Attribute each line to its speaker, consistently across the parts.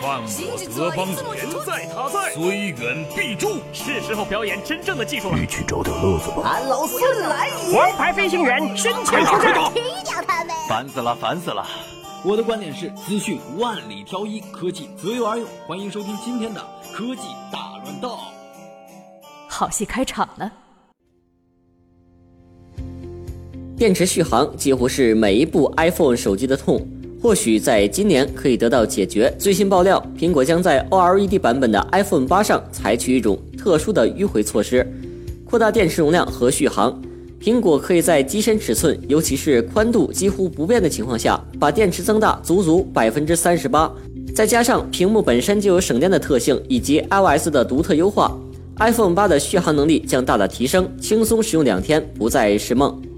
Speaker 1: 犯我德邦言在他在，虽远必诛。
Speaker 2: 是时候表演真正的技术了。
Speaker 3: 一起找点乐子吧。
Speaker 4: 俺老孙来也！
Speaker 2: 王牌飞行员身前出战，
Speaker 5: 踢掉他们！
Speaker 6: 烦死了，烦死了！
Speaker 7: 我的观点是：资讯万里挑一，科技择优而用。欢迎收听今天的科技大乱斗。
Speaker 8: 好戏开场了。
Speaker 9: 电池续航几乎是每一部 iPhone 手机的痛，或许在今年可以得到解决。最新爆料，苹果将在 OLED 版本的 iPhone 八上采取一种特殊的迂回措施，扩大电池容量和续航。苹果可以在机身尺寸，尤其是宽度几乎不变的情况下，把电池增大足足百分之三十八。再加上屏幕本身就有省电的特性，以及 iOS 的独特优化，iPhone 八的续航能力将大大提升，轻松使用两天不再是梦。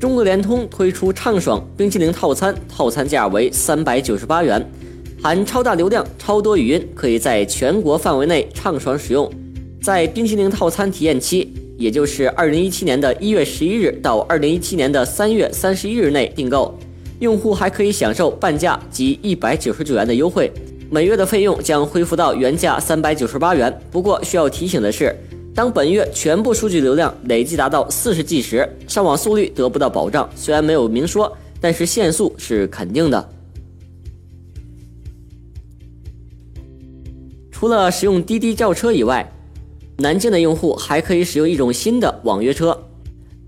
Speaker 9: 中国联通推出畅爽冰淇淋套餐，套餐价为三百九十八元，含超大流量、超多语音，可以在全国范围内畅爽使用。在冰淇淋套餐体验期，也就是二零一七年的一月十一日到二零一七年的三月三十一日内订购，用户还可以享受半价及一百九十九元的优惠，每月的费用将恢复到原价三百九十八元。不过需要提醒的是。当本月全部数据流量累计达到四十 G 时，上网速率得不到保障。虽然没有明说，但是限速是肯定的。除了使用滴滴叫车以外，南京的用户还可以使用一种新的网约车。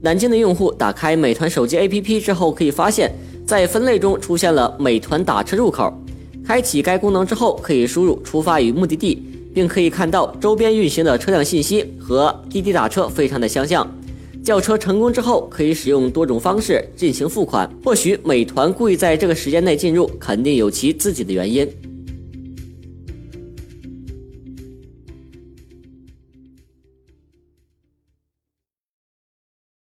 Speaker 9: 南京的用户打开美团手机 APP 之后，可以发现，在分类中出现了美团打车入口。开启该功能之后，可以输入出发与目的地。并可以看到周边运行的车辆信息和滴滴打车非常的相像。叫车成功之后，可以使用多种方式进行付款。或许美团故意在这个时间内进入，肯定有其自己的原因。